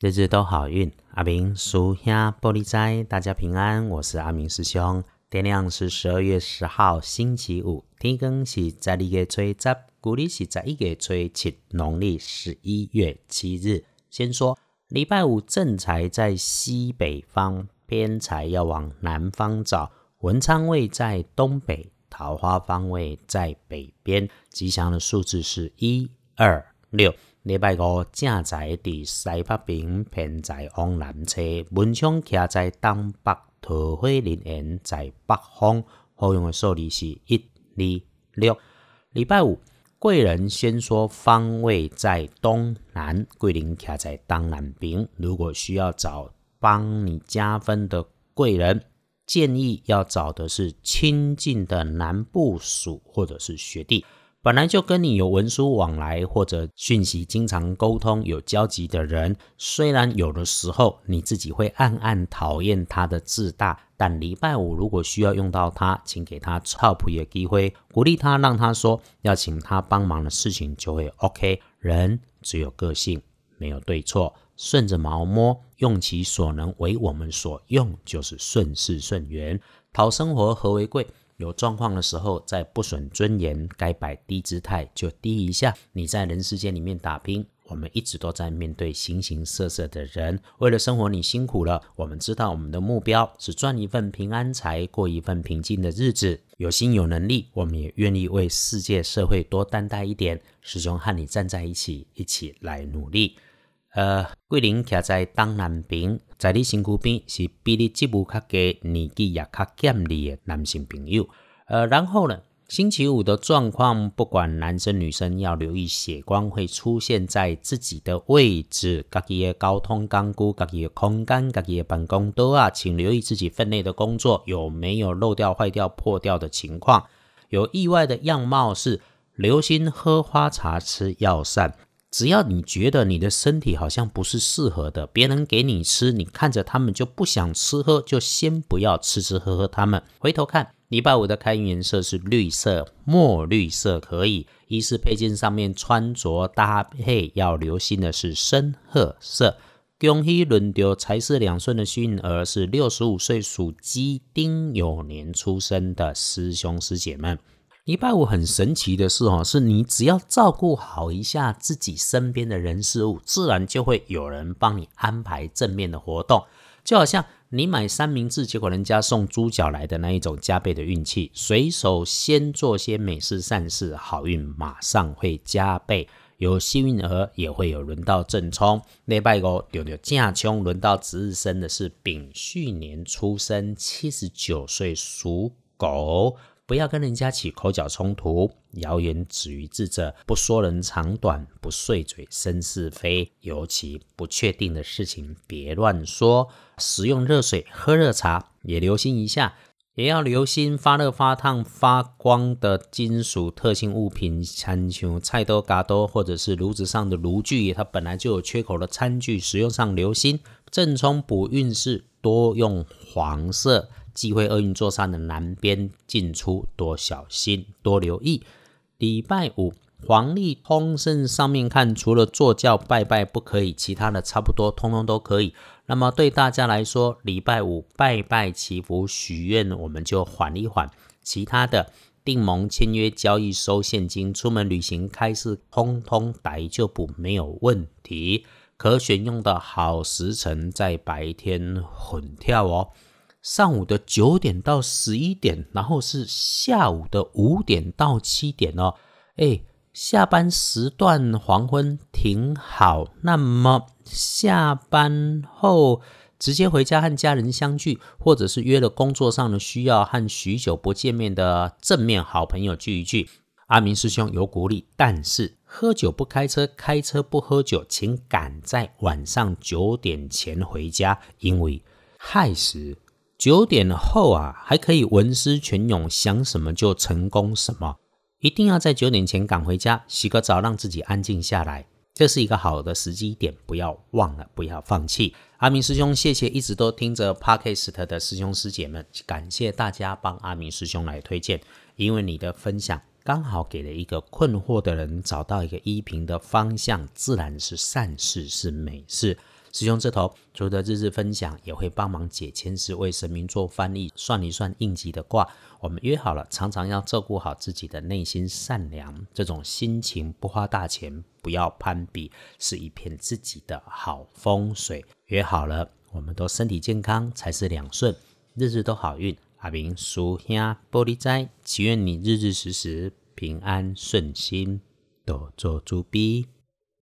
日日都好运，阿明属下玻璃斋，大家平安。我是阿明师兄。天亮是十二月十号，星期五。天更是在二月初十，古历是在一月初七，农历十一月七日。先说礼拜五正财在西北方，偏财要往南方找。文昌位在东北，桃花方位在北边。吉祥的数字是一二六。礼拜五正在伫西北边，偏在往南车，门窗徛在东北，桃花林园在北方。好用的数字是一、二、六。礼拜五贵人先说方位在东南，贵人徛在东南边。如果需要找帮你加分的贵人，建议要找的是亲近的南部属或者是学弟。本来就跟你有文书往来或者讯息经常沟通有交集的人，虽然有的时候你自己会暗暗讨厌他的自大，但礼拜五如果需要用到他，请给他操普的机会，鼓励他，让他说要请他帮忙的事情就会 OK。人只有个性，没有对错，顺着毛摸，用其所能为我们所用，就是顺势顺缘，讨生活何为贵？有状况的时候，在不损尊严，该摆低姿态就低一下。你在人世间里面打拼，我们一直都在面对形形色色的人。为了生活，你辛苦了。我们知道我们的目标是赚一份平安财，过一份平静的日子。有心有能力，我们也愿意为世界社会多担待一点。师兄和你站在一起，一起来努力。呃，桂林徛在东南边，在你身躯边是比你职务较低、年纪也较健利的男性朋友。呃，然后呢，星期五的状况，不管男生女生，要留意血光会出现在自己的位置，家己的交通工具、家己的空间、家己的办公桌啊，请留意自己分内的工作有没有漏掉、坏掉、破掉的情况。有意外的样貌是，留心喝花茶、吃药膳。只要你觉得你的身体好像不是适合的，别人给你吃，你看着他们就不想吃喝，就先不要吃吃喝喝。他们回头看，礼拜五的开运颜色是绿色，墨绿色可以。衣饰配件上面穿着搭配要留心的是深褐色。恭喜轮流财色两顺的幸运儿是六十五岁属鸡丁酉年出生的师兄师姐们。礼拜五很神奇的是哦，是你只要照顾好一下自己身边的人事物，自然就会有人帮你安排正面的活动。就好像你买三明治，结果人家送猪脚来的那一种加倍的运气。随手先做些美事善事，好运马上会加倍。有幸运儿也会有轮到正冲。礼拜五丢丢正冲，轮到值日生的是丙戌年出生，七十九岁属狗。不要跟人家起口角冲突，谣言止于智者，不说人长短，不碎嘴生是非，尤其不确定的事情别乱说。使用热水喝热茶也留心一下，也要留心发热、发烫、发光的金属特性物品，餐像菜刀、嘎刀，或者是炉子上的炉具，它本来就有缺口的餐具，使用上留心。正冲补运势，多用黄色。忌讳厄运座上的南边进出，多小心，多留意。礼拜五黄历通胜上面看，除了坐轿拜拜不可以，其他的差不多通通都可以。那么对大家来说，礼拜五拜拜祈福许愿，我们就缓一缓。其他的订盟、签约、交易、收现金、出门旅行、开市，通通来就不没有问题。可选用的好时辰在白天混跳哦。上午的九点到十一点，然后是下午的五点到七点哦。哎，下班时段黄昏挺好。那么下班后直接回家和家人相聚，或者是约了工作上的需要和许久不见面的正面好朋友聚一聚。阿明师兄有鼓励，但是喝酒不开车，开车不喝酒，请赶在晚上九点前回家，因为亥时。九点后啊，还可以文思泉涌，想什么就成功什么。一定要在九点前赶回家，洗个澡，让自己安静下来，这是一个好的时机点，不要忘了，不要放弃。阿明师兄，谢谢一直都听着 Podcast 的师兄师姐们，感谢大家帮阿明师兄来推荐，因为你的分享刚好给了一个困惑的人找到一个依凭的方向，自然是善事，是美事。师兄这头除了日日分享，也会帮忙解签师，为神明做翻译，算一算应急的卦。我们约好了，常常要照顾好自己的内心善良，这种心情不花大钱，不要攀比，是一片自己的好风水。约好了，我们都身体健康才是两顺，日日都好运。阿明叔兄玻璃斋，祈愿你日日时时平安顺心，多做主逼。